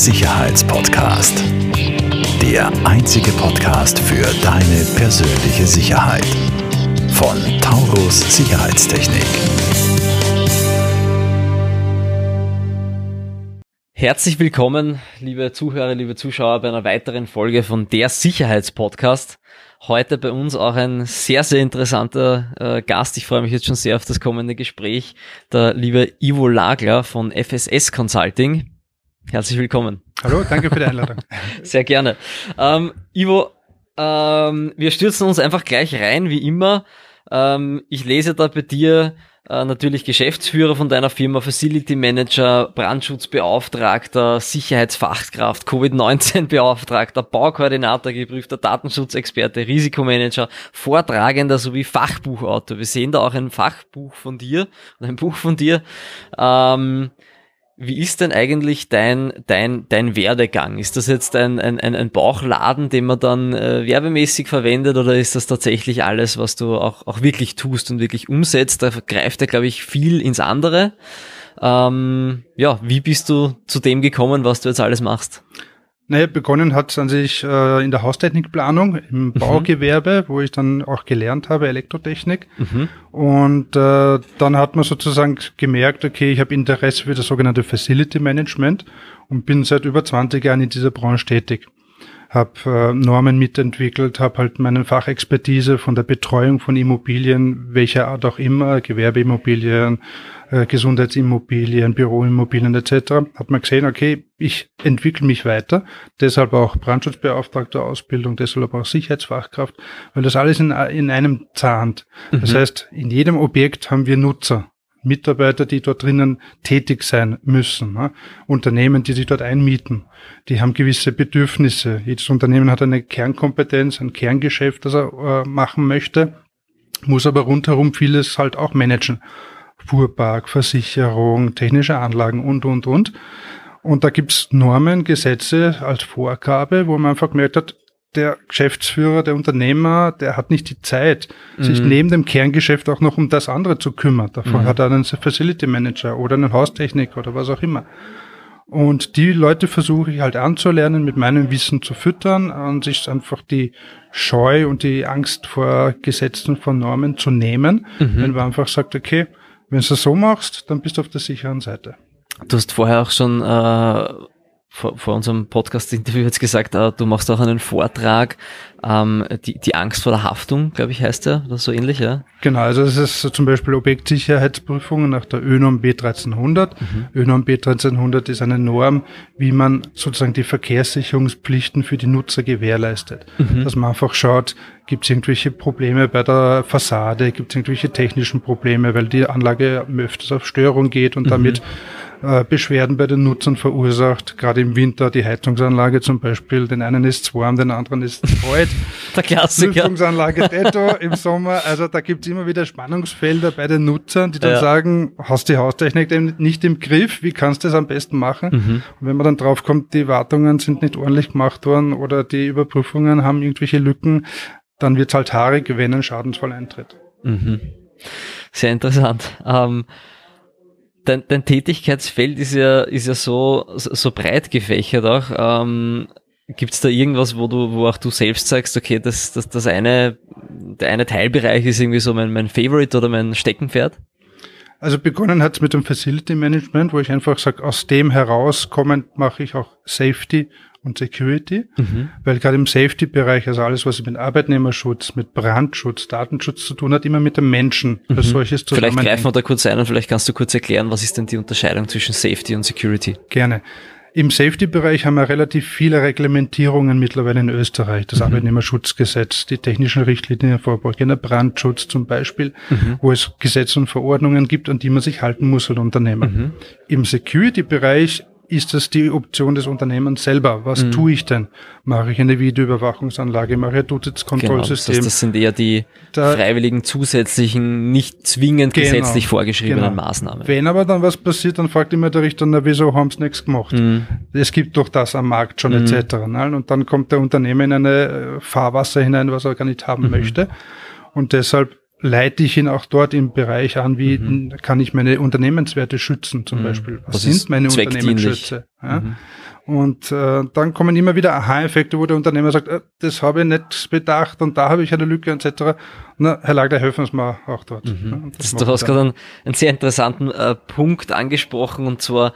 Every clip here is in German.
Sicherheitspodcast. Der einzige Podcast für deine persönliche Sicherheit. Von Taurus Sicherheitstechnik. Herzlich willkommen, liebe Zuhörer, liebe Zuschauer, bei einer weiteren Folge von der Sicherheitspodcast. Heute bei uns auch ein sehr, sehr interessanter äh, Gast. Ich freue mich jetzt schon sehr auf das kommende Gespräch. Der liebe Ivo Lagler von FSS Consulting. Herzlich willkommen. Hallo, danke für die Einladung. sehr gerne. Ähm, Ivo, ähm, wir stürzen uns einfach gleich rein, wie immer. Ähm, ich lese da bei dir äh, natürlich Geschäftsführer von deiner Firma, Facility Manager, Brandschutzbeauftragter, Sicherheitsfachkraft, Covid-19-Beauftragter, Baukoordinator, geprüfter Datenschutzexperte, Risikomanager, Vortragender sowie Fachbuchautor. Wir sehen da auch ein Fachbuch von dir, ein Buch von dir. Ähm, wie ist denn eigentlich dein, dein, dein Werdegang? Ist das jetzt ein, ein, ein Bauchladen, den man dann äh, werbemäßig verwendet oder ist das tatsächlich alles, was du auch, auch wirklich tust und wirklich umsetzt? Da greift ja, glaube ich, viel ins andere. Ähm, ja, wie bist du zu dem gekommen, was du jetzt alles machst? Naja, begonnen hat es an sich äh, in der Haustechnikplanung, im mhm. Baugewerbe, wo ich dann auch gelernt habe, Elektrotechnik. Mhm. Und äh, dann hat man sozusagen gemerkt, okay, ich habe Interesse für das sogenannte Facility Management und bin seit über 20 Jahren in dieser Branche tätig habe äh, Normen mitentwickelt, habe halt meine Fachexpertise von der Betreuung von Immobilien, welcher Art auch immer, Gewerbeimmobilien, äh, Gesundheitsimmobilien, Büroimmobilien etc. Hat man gesehen, okay, ich entwickle mich weiter, deshalb auch Brandschutzbeauftragter Ausbildung, deshalb auch Sicherheitsfachkraft, weil das alles in, in einem zahnt. Mhm. Das heißt, in jedem Objekt haben wir Nutzer. Mitarbeiter, die dort drinnen tätig sein müssen. Ne? Unternehmen, die sich dort einmieten, die haben gewisse Bedürfnisse. Jedes Unternehmen hat eine Kernkompetenz, ein Kerngeschäft, das er äh, machen möchte, muss aber rundherum vieles halt auch managen. Fuhrpark, Versicherung, technische Anlagen und, und, und. Und da gibt's Normen, Gesetze als Vorgabe, wo man einfach gemerkt hat, der Geschäftsführer, der Unternehmer, der hat nicht die Zeit, mhm. sich neben dem Kerngeschäft auch noch um das andere zu kümmern. Davon mhm. hat er einen Facility Manager oder einen Haustechniker oder was auch immer. Und die Leute versuche ich halt anzulernen, mit meinem Wissen zu füttern und sich einfach die Scheu und die Angst vor Gesetzen, von Normen zu nehmen. Mhm. Wenn man einfach sagt, okay, wenn du es so machst, dann bist du auf der sicheren Seite. Du hast vorher auch schon äh, vor, vor unserem Podcast-Interview jetzt gesagt, äh, du machst auch einen Vortrag, ähm, die, die Angst vor der Haftung, glaube ich, heißt der, oder so ähnlich, ja? Genau, also es ist zum Beispiel Objektsicherheitsprüfungen nach der ÖNORM B1300. Mhm. ÖNORM B1300 ist eine Norm, wie man sozusagen die Verkehrssicherungspflichten für die Nutzer gewährleistet. Mhm. Dass man einfach schaut, gibt es irgendwelche Probleme bei der Fassade, gibt es irgendwelche technischen Probleme, weil die Anlage öfters auf Störung geht und mhm. damit äh, Beschwerden bei den Nutzern verursacht. Gerade im Winter die Heizungsanlage zum Beispiel, den einen ist zu warm, den anderen ist zu kalt. Der Klassiker. Lüftungsanlage Detto im Sommer. Also da gibt's immer wieder Spannungsfelder bei den Nutzern, die dann ja. sagen, hast die Haustechnik nicht im Griff, wie kannst du das am besten machen? Mhm. Und wenn man dann draufkommt, die Wartungen sind nicht ordentlich gemacht worden oder die Überprüfungen haben irgendwelche Lücken, dann wird's halt haarig, wenn ein Schadensfall eintritt. Mhm. Sehr interessant. Ähm, dein, dein Tätigkeitsfeld ist ja, ist ja so, so breit gefächert auch. Ähm, Gibt es da irgendwas, wo du, wo auch du selbst sagst, okay, das, das, das eine, der eine Teilbereich ist irgendwie so mein, mein Favorite oder mein Steckenpferd? Also begonnen hat es mit dem Facility Management, wo ich einfach sage, aus dem herauskommend mache ich auch Safety und Security, mhm. weil gerade im Safety-Bereich, also alles, was mit Arbeitnehmerschutz, mit Brandschutz, Datenschutz zu tun hat, immer mit dem Menschen mhm. als solches Vielleicht greifen wir da kurz ein und vielleicht kannst du kurz erklären, was ist denn die Unterscheidung zwischen Safety und Security? Gerne. Im Safety-Bereich haben wir relativ viele Reglementierungen mittlerweile in Österreich. Das mhm. Arbeitnehmerschutzgesetz, die technischen Richtlinien, vorbeugender Brandschutz zum Beispiel, mhm. wo es Gesetze und Verordnungen gibt, an die man sich halten muss als Unternehmer. Mhm. Im Security-Bereich ist das die Option des Unternehmens selber. Was mhm. tue ich denn? Mache ich eine Videoüberwachungsanlage, mache ich ein Dutz-Kontrollsystem? Genau, das, das, sind eher die da, freiwilligen, zusätzlichen, nicht zwingend genau, gesetzlich vorgeschriebenen genau. Maßnahmen. Wenn aber dann was passiert, dann fragt immer der Richter, na wieso haben sie nichts gemacht? Mhm. Es gibt doch das am Markt schon mhm. etc. Ne? Und dann kommt der Unternehmer in eine Fahrwasser hinein, was er gar nicht haben mhm. möchte. Und deshalb leite ich ihn auch dort im Bereich an, wie mhm. kann ich meine Unternehmenswerte schützen zum mhm. Beispiel. Was, Was sind meine Unternehmensschütze? Ja? Mhm. Und äh, dann kommen immer wieder Aha-Effekte, wo der Unternehmer sagt, äh, das habe ich nicht bedacht und da habe ich eine Lücke etc. Na, Herr Lager, helfen Sie mir auch dort. Mhm. Ja, du hast gerade einen, einen, sehr interessanten äh, Punkt angesprochen und zwar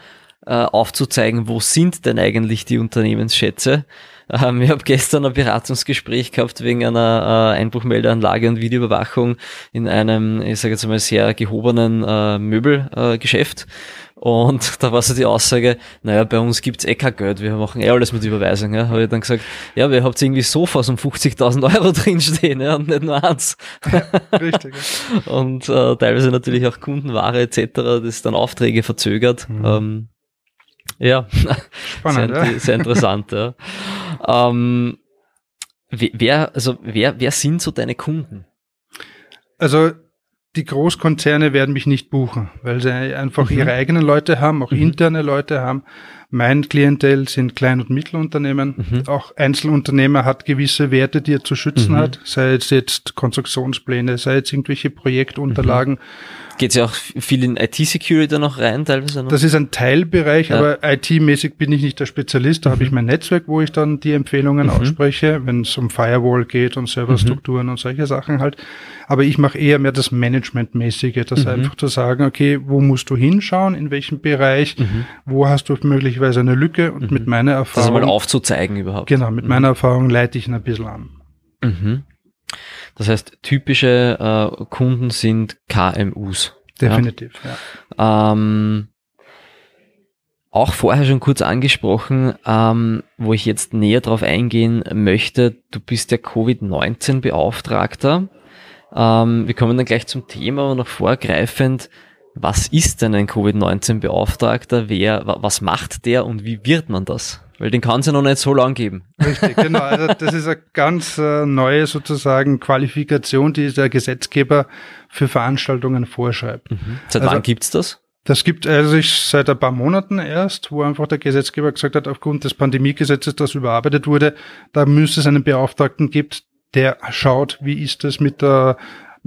aufzuzeigen, wo sind denn eigentlich die Unternehmensschätze? Ähm, ich habe gestern ein Beratungsgespräch gehabt wegen einer äh, Einbruchmeldeanlage und Videoüberwachung in einem, ich sage jetzt mal, sehr gehobenen äh, Möbelgeschäft. Und da war so die Aussage, naja, bei uns gibt's eh kein Geld, wir machen eh alles mit Überweisung. Ja. Habe ich dann gesagt, ja, wir habt irgendwie Sofas um 50.000 Euro drinstehen ja, und nicht nur eins. Richtig. Und äh, teilweise natürlich auch Kundenware etc., das dann Aufträge verzögert. Mhm. Ähm, ja, Spannend, sehr, ja. sehr interessant. ja. Ähm, wer, also wer, wer sind so deine Kunden? Also die Großkonzerne werden mich nicht buchen, weil sie einfach mhm. ihre eigenen Leute haben, auch mhm. interne Leute haben. Mein Klientel sind Klein- und Mittelunternehmen. Mhm. Auch Einzelunternehmer hat gewisse Werte, die er zu schützen mhm. hat, sei es jetzt Konstruktionspläne, sei es irgendwelche Projektunterlagen. Geht es ja auch viel in IT-Security noch rein teilweise? Noch? Das ist ein Teilbereich, ja. aber IT-mäßig bin ich nicht der Spezialist. Da mhm. habe ich mein Netzwerk, wo ich dann die Empfehlungen mhm. ausspreche, wenn es um Firewall geht und Serverstrukturen mhm. und solche Sachen halt. Aber ich mache eher mehr das Managementmäßige, das mhm. einfach zu sagen, okay, wo musst du hinschauen, in welchem Bereich, mhm. wo hast du möglicherweise eine Lücke und mit mhm. meiner Erfahrung. Das mal aufzuzeigen überhaupt. Genau, mit meiner Erfahrung leite ich ihn ein bisschen an. Mhm. Das heißt, typische äh, Kunden sind KMUs. Definitiv, ja. Ähm, auch vorher schon kurz angesprochen, ähm, wo ich jetzt näher drauf eingehen möchte. Du bist der Covid-19-Beauftragter. Ähm, wir kommen dann gleich zum Thema, aber noch vorgreifend. Was ist denn ein Covid-19-Beauftragter? Wer, was macht der und wie wird man das? Weil den kann es ja noch nicht so lang geben. Richtig, genau. Also das ist eine ganz äh, neue sozusagen Qualifikation, die der Gesetzgeber für Veranstaltungen vorschreibt. Mhm. Seit also, wann gibt's das? Das gibt also ich seit ein paar Monaten erst, wo einfach der Gesetzgeber gesagt hat, aufgrund des Pandemiegesetzes, das überarbeitet wurde, da müsste es einen Beauftragten gibt, der schaut, wie ist es mit der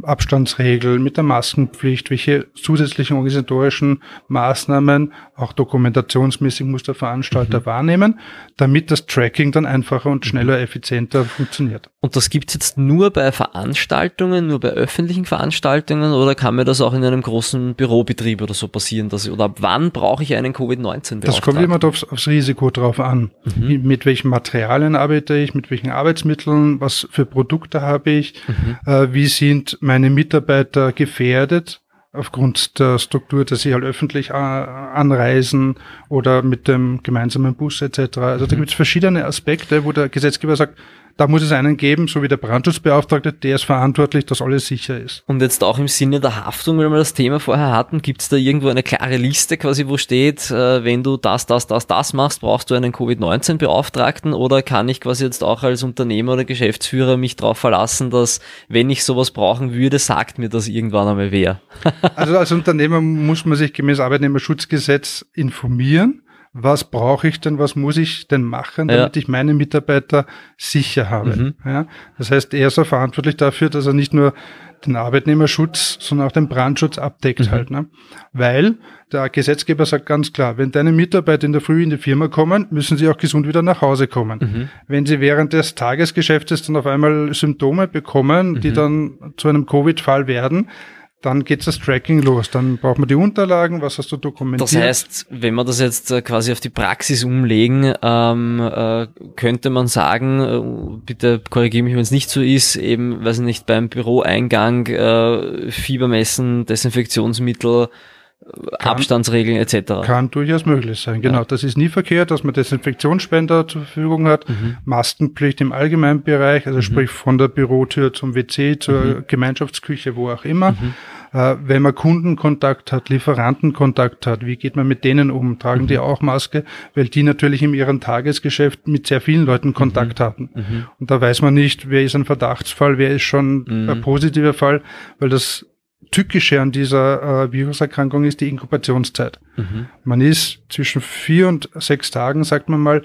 Abstandsregel, mit der Maskenpflicht, welche zusätzlichen organisatorischen Maßnahmen, auch dokumentationsmäßig muss der Veranstalter mhm. wahrnehmen, damit das Tracking dann einfacher und schneller, effizienter funktioniert. Und das gibt's jetzt nur bei Veranstaltungen, nur bei öffentlichen Veranstaltungen oder kann mir das auch in einem großen Bürobetrieb oder so passieren? Dass ich, oder ab wann brauche ich einen Covid-19? Das kommt immer aufs, aufs Risiko drauf an. Mhm. Mit welchen Materialien arbeite ich, mit welchen Arbeitsmitteln, was für Produkte habe ich, mhm. äh, wie sind meine Mitarbeiter gefährdet aufgrund der Struktur, dass sie halt öffentlich äh, anreisen oder mit dem gemeinsamen Bus etc. Also da mhm. gibt es verschiedene Aspekte, wo der Gesetzgeber sagt, da muss es einen geben, so wie der Brandschutzbeauftragte, der ist verantwortlich, dass alles sicher ist. Und jetzt auch im Sinne der Haftung, weil wir das Thema vorher hatten, gibt es da irgendwo eine klare Liste quasi, wo steht, äh, wenn du das, das, das, das machst, brauchst du einen Covid-19-Beauftragten oder kann ich quasi jetzt auch als Unternehmer oder Geschäftsführer mich darauf verlassen, dass wenn ich sowas brauchen würde, sagt mir das irgendwann einmal wer? also als Unternehmer muss man sich gemäß Arbeitnehmerschutzgesetz informieren was brauche ich denn, was muss ich denn machen, damit ja. ich meine Mitarbeiter sicher habe. Mhm. Ja, das heißt, er ist auch verantwortlich dafür, dass er nicht nur den Arbeitnehmerschutz, sondern auch den Brandschutz abdeckt mhm. halt. Ne? Weil der Gesetzgeber sagt ganz klar, wenn deine Mitarbeiter in der Früh in die Firma kommen, müssen sie auch gesund wieder nach Hause kommen. Mhm. Wenn sie während des Tagesgeschäftes dann auf einmal Symptome bekommen, die mhm. dann zu einem Covid-Fall werden, dann geht das Tracking los. Dann braucht man die Unterlagen, was hast du dokumentiert. Das heißt, wenn wir das jetzt äh, quasi auf die Praxis umlegen, ähm, äh, könnte man sagen, äh, bitte korrigiere mich, wenn es nicht so ist, eben, weiß nicht, beim Büroeingang äh, Fieber messen, Desinfektionsmittel, kann, Abstandsregeln etc. Kann durchaus möglich sein, genau. Ja. Das ist nie verkehrt, dass man Desinfektionsspender zur Verfügung hat, mhm. Maskenpflicht im allgemeinen Bereich, also mhm. sprich von der Bürotür zum WC, zur mhm. Gemeinschaftsküche, wo auch immer. Mhm. Äh, wenn man Kundenkontakt hat, Lieferantenkontakt hat, wie geht man mit denen um? Tragen die mhm. auch Maske? Weil die natürlich in ihrem Tagesgeschäft mit sehr vielen Leuten Kontakt mhm. hatten. Und da weiß man nicht, wer ist ein Verdachtsfall, wer ist schon ein positiver Fall, weil das Tückische an dieser äh, Viruserkrankung ist die Inkubationszeit. Mhm. Man ist zwischen vier und sechs Tagen, sagt man mal,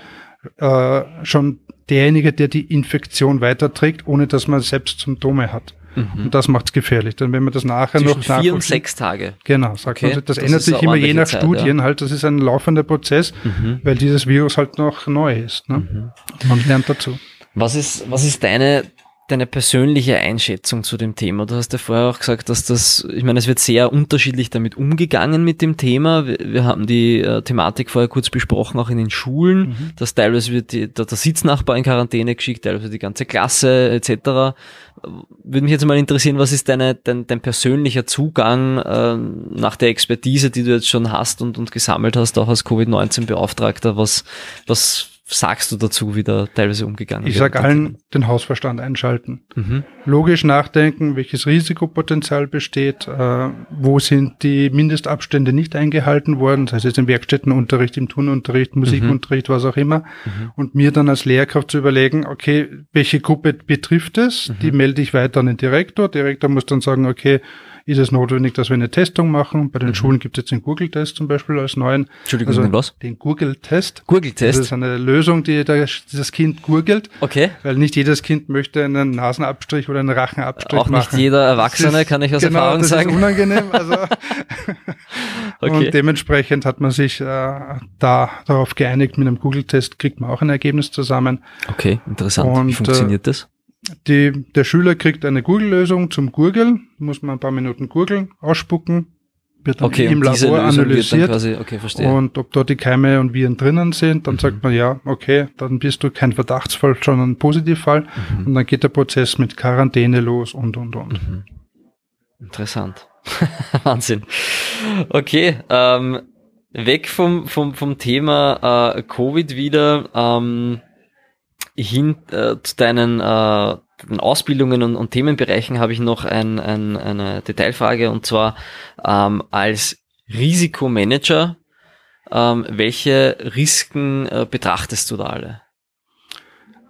äh, schon derjenige, der die Infektion weiterträgt, ohne dass man selbst Symptome hat. Mhm. Und das macht es gefährlich. Denn wenn man das nachher Zwischen noch vier und sechs Tage. Genau, sagt okay. man, das, das ändert sich immer je nach Zeit, Studien ja. halt. Das ist ein laufender Prozess, mhm. weil dieses Virus halt noch neu ist. Ne? Mhm. Man lernt dazu. Was ist, was ist deine, deine persönliche Einschätzung zu dem Thema? Du hast ja vorher auch gesagt, dass das, ich meine, es wird sehr unterschiedlich damit umgegangen mit dem Thema. Wir, wir haben die äh, Thematik vorher kurz besprochen, auch in den Schulen, mhm. dass teilweise wird die, der, der Sitznachbar in Quarantäne geschickt, teilweise die ganze Klasse etc. Würde mich jetzt mal interessieren, was ist deine, dein, dein persönlicher Zugang äh, nach der Expertise, die du jetzt schon hast und, und gesammelt hast, auch als Covid-19-Beauftragter, was, was sagst du dazu, wie da teilweise umgegangen ich wird? Ich sage allen, den Hausverstand einschalten. Mhm. Logisch nachdenken, welches Risikopotenzial besteht, äh, wo sind die Mindestabstände nicht eingehalten worden, das heißt jetzt im Werkstättenunterricht, im Turnunterricht, Musikunterricht, mhm. was auch immer. Mhm. Und mir dann als Lehrkraft zu überlegen, okay, welche Gruppe betrifft es? Die mhm. melde ich weiter an den Direktor. Direktor muss dann sagen, okay, ist es notwendig, dass wir eine Testung machen. Bei den mhm. Schulen gibt es jetzt den Google-Test zum Beispiel als neuen. Entschuldigung, also den was? Den Google-Test. Google-Test? Das ist eine Lösung, die das Kind gurgelt. Okay. Weil nicht jedes Kind möchte einen Nasenabstrich oder einen Rachenabstrich Auch machen. nicht jeder Erwachsene, ist, kann ich aus genau, Erfahrung das sagen. Ist unangenehm. Also okay. Und dementsprechend hat man sich äh, da darauf geeinigt, mit einem Google-Test kriegt man auch ein Ergebnis zusammen. Okay, interessant. Und, Wie funktioniert äh, das? Die, der Schüler kriegt eine Google-Lösung zum Gurgeln, muss man ein paar Minuten gurgeln, ausspucken, wird dann okay, im Labor analysiert. Quasi, okay, und ob dort die Keime und Viren drinnen sind, dann mhm. sagt man ja, okay, dann bist du kein Verdachtsfall, sondern ein Positivfall. Mhm. Und dann geht der Prozess mit Quarantäne los und und und. Mhm. Interessant. Wahnsinn. Okay, ähm, weg vom, vom, vom Thema äh, Covid wieder. Ähm, hin äh, zu deinen, äh, Ausbildungen und, und Themenbereichen habe ich noch ein, ein, eine Detailfrage und zwar ähm, als Risikomanager, ähm, welche Risiken äh, betrachtest du da alle?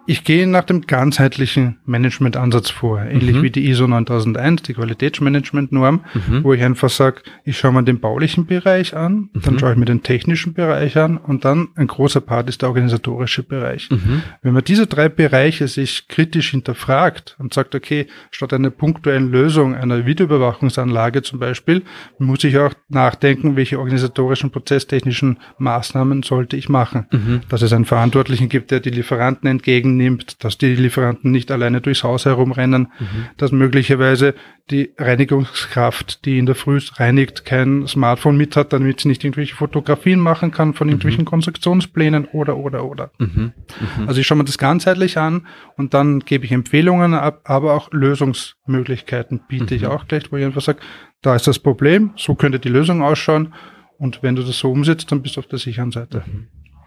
Ich gehe nach dem ganzheitlichen Managementansatz vor, ähnlich mhm. wie die ISO 9001, die Qualitätsmanagement-Norm, mhm. wo ich einfach sage, ich schaue mir den baulichen Bereich an, mhm. dann schaue ich mir den technischen Bereich an und dann ein großer Part ist der organisatorische Bereich. Mhm. Wenn man diese drei Bereiche sich kritisch hinterfragt und sagt, okay, statt einer punktuellen Lösung einer Videoüberwachungsanlage zum Beispiel, muss ich auch nachdenken, welche organisatorischen, prozesstechnischen Maßnahmen sollte ich machen. Mhm. Dass es einen Verantwortlichen gibt, der die Lieferanten entgegen nimmt, dass die Lieferanten nicht alleine durchs Haus herumrennen, mhm. dass möglicherweise die Reinigungskraft, die in der Früh reinigt, kein Smartphone mit hat, damit sie nicht irgendwelche Fotografien machen kann von mhm. irgendwelchen mhm. Konstruktionsplänen oder, oder, oder. Mhm. mhm. Also ich schaue mir das ganzheitlich an und dann gebe ich Empfehlungen ab, aber auch Lösungsmöglichkeiten biete ich mhm. auch gleich, wo ich einfach sage, da ist das Problem, so könnte die Lösung ausschauen und wenn du das so umsetzt, dann bist du auf der sicheren Seite.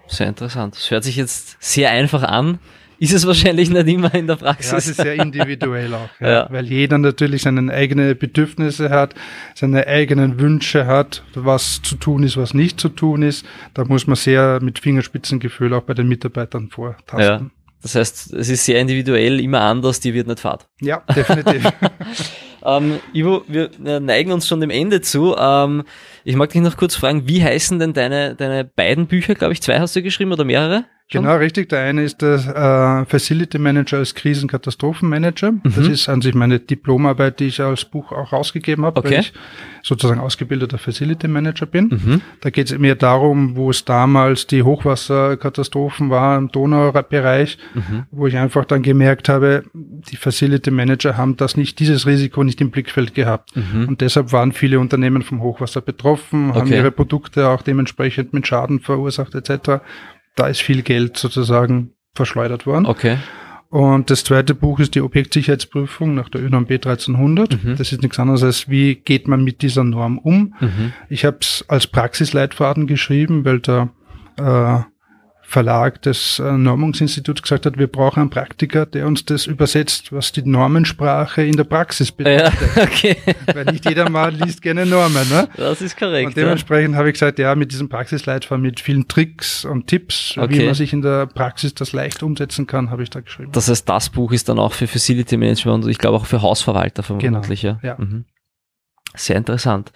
Sehr interessant. Das hört sich jetzt sehr einfach an ist es wahrscheinlich nicht immer in der Praxis. Ja, es ist sehr individuell auch, ja, ja. weil jeder natürlich seine eigenen Bedürfnisse hat, seine eigenen Wünsche hat, was zu tun ist, was nicht zu tun ist. Da muss man sehr mit Fingerspitzengefühl auch bei den Mitarbeitern vortasten. Ja. Das heißt, es ist sehr individuell, immer anders, die wird nicht fad. Ja, definitiv. ähm, Ivo, wir neigen uns schon dem Ende zu. Ähm, ich mag dich noch kurz fragen, wie heißen denn deine, deine beiden Bücher, glaube ich, zwei hast du geschrieben oder mehrere? Genau, richtig. Der eine ist der äh, Facility Manager als Krisenkatastrophenmanager. Mhm. Das ist an sich meine Diplomarbeit, die ich als Buch auch rausgegeben habe, okay. weil ich sozusagen ausgebildeter Facility Manager bin. Mhm. Da geht es mir darum, wo es damals die Hochwasserkatastrophen war im Donaubereich, mhm. wo ich einfach dann gemerkt habe, die Facility Manager haben das nicht, dieses Risiko nicht im Blickfeld gehabt. Mhm. Und deshalb waren viele Unternehmen vom Hochwasser betroffen, okay. haben ihre Produkte auch dementsprechend mit Schaden verursacht etc da ist viel Geld sozusagen verschleudert worden. Okay. Und das zweite Buch ist die Objektsicherheitsprüfung nach der ÖNOMB 1300. Mhm. Das ist nichts anderes als, wie geht man mit dieser Norm um. Mhm. Ich habe es als Praxisleitfaden geschrieben, weil da äh, Verlag des äh, Normungsinstituts gesagt hat, wir brauchen einen Praktiker, der uns das übersetzt, was die Normensprache in der Praxis bedeutet. Ja, okay. Weil nicht jeder mal liest gerne Normen. Ne? Das ist korrekt. Und dementsprechend ja. habe ich gesagt, ja, mit diesem Praxisleitfaden, mit vielen Tricks und Tipps, okay. wie man sich in der Praxis das leicht umsetzen kann, habe ich da geschrieben. Das heißt, das Buch ist dann auch für Facility Management und ich glaube auch für Hausverwalter vermutlich. Genau. Ja. ja. Mhm. Sehr interessant.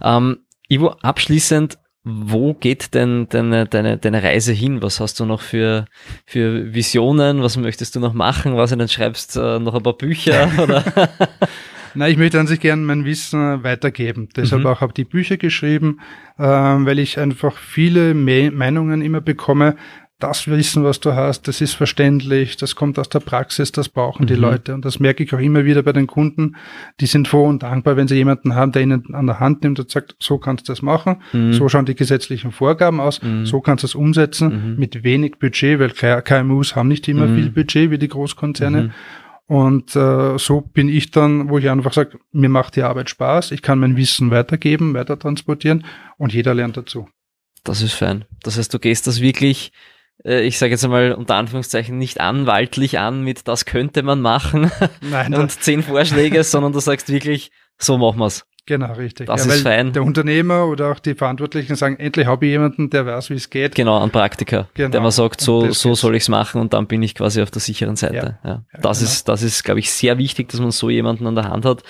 Ähm, Ivo, abschließend wo geht denn deine, deine, deine Reise hin? Was hast du noch für, für Visionen? Was möchtest du noch machen? Was du dann schreibst äh, noch ein paar Bücher? Oder? Na, ich möchte an sich gerne mein Wissen weitergeben. Deshalb mhm. auch habe die Bücher geschrieben, äh, weil ich einfach viele Me Meinungen immer bekomme, das Wissen, was du hast, das ist verständlich, das kommt aus der Praxis, das brauchen die mhm. Leute. Und das merke ich auch immer wieder bei den Kunden. Die sind froh und dankbar, wenn sie jemanden haben, der ihnen an der Hand nimmt und sagt, so kannst du das machen, mhm. so schauen die gesetzlichen Vorgaben aus, mhm. so kannst du es umsetzen, mhm. mit wenig Budget, weil KMUs haben nicht immer mhm. viel Budget wie die Großkonzerne. Mhm. Und äh, so bin ich dann, wo ich einfach sage, mir macht die Arbeit Spaß, ich kann mein Wissen weitergeben, weiter transportieren und jeder lernt dazu. Das ist fein. Das heißt, du gehst das wirklich ich sage jetzt einmal unter Anführungszeichen nicht anwaltlich an mit das könnte man machen Nein, und zehn Vorschläge, sondern du sagst wirklich, so machen wir's. Genau, richtig. Das ja, ist fein. Der Unternehmer oder auch die Verantwortlichen sagen, endlich habe ich jemanden, der weiß, wie es geht. Genau, ein Praktiker, genau. der mir sagt, so, so soll ich es machen und dann bin ich quasi auf der sicheren Seite. Ja. ja. Das genau. ist, das ist, glaube ich, sehr wichtig, dass man so jemanden an der Hand hat.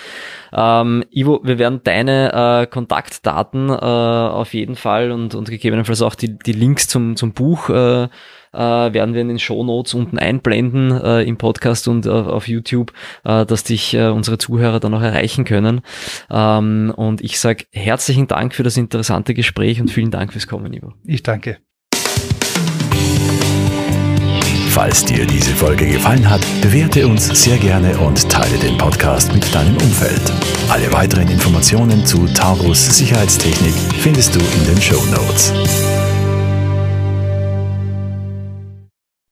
Ähm, Ivo, wir werden deine äh, Kontaktdaten äh, auf jeden Fall und, und gegebenenfalls auch die, die Links zum, zum Buch äh, äh, werden wir in den Show Notes unten einblenden äh, im Podcast und äh, auf YouTube, äh, dass dich äh, unsere Zuhörer dann auch erreichen können. Ähm, und ich sage herzlichen Dank für das interessante Gespräch und vielen Dank fürs Kommen, Ivo. Ich danke. Falls dir diese Folge gefallen hat, bewerte uns sehr gerne und teile den Podcast mit deinem Umfeld. Alle weiteren Informationen zu Taurus Sicherheitstechnik findest du in den Show Notes.